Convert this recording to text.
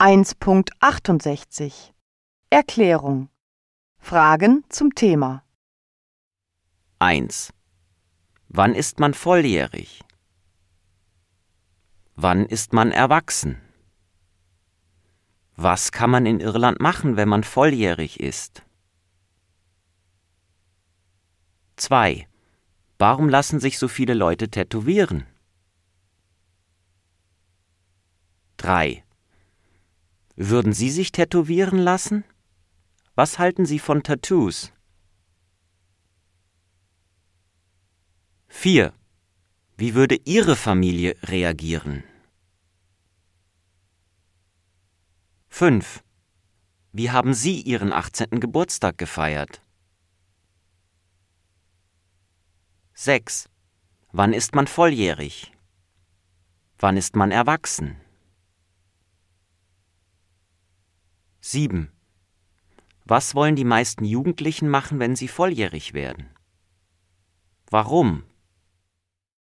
1.68 Erklärung Fragen zum Thema 1. Wann ist man volljährig? Wann ist man erwachsen? Was kann man in Irland machen, wenn man volljährig ist? 2. Warum lassen sich so viele Leute tätowieren? 3. Würden Sie sich tätowieren lassen? Was halten Sie von Tattoos? 4. Wie würde Ihre Familie reagieren? 5. Wie haben Sie Ihren 18. Geburtstag gefeiert? 6. Wann ist man volljährig? Wann ist man erwachsen? 7. Was wollen die meisten Jugendlichen machen, wenn sie volljährig werden? Warum?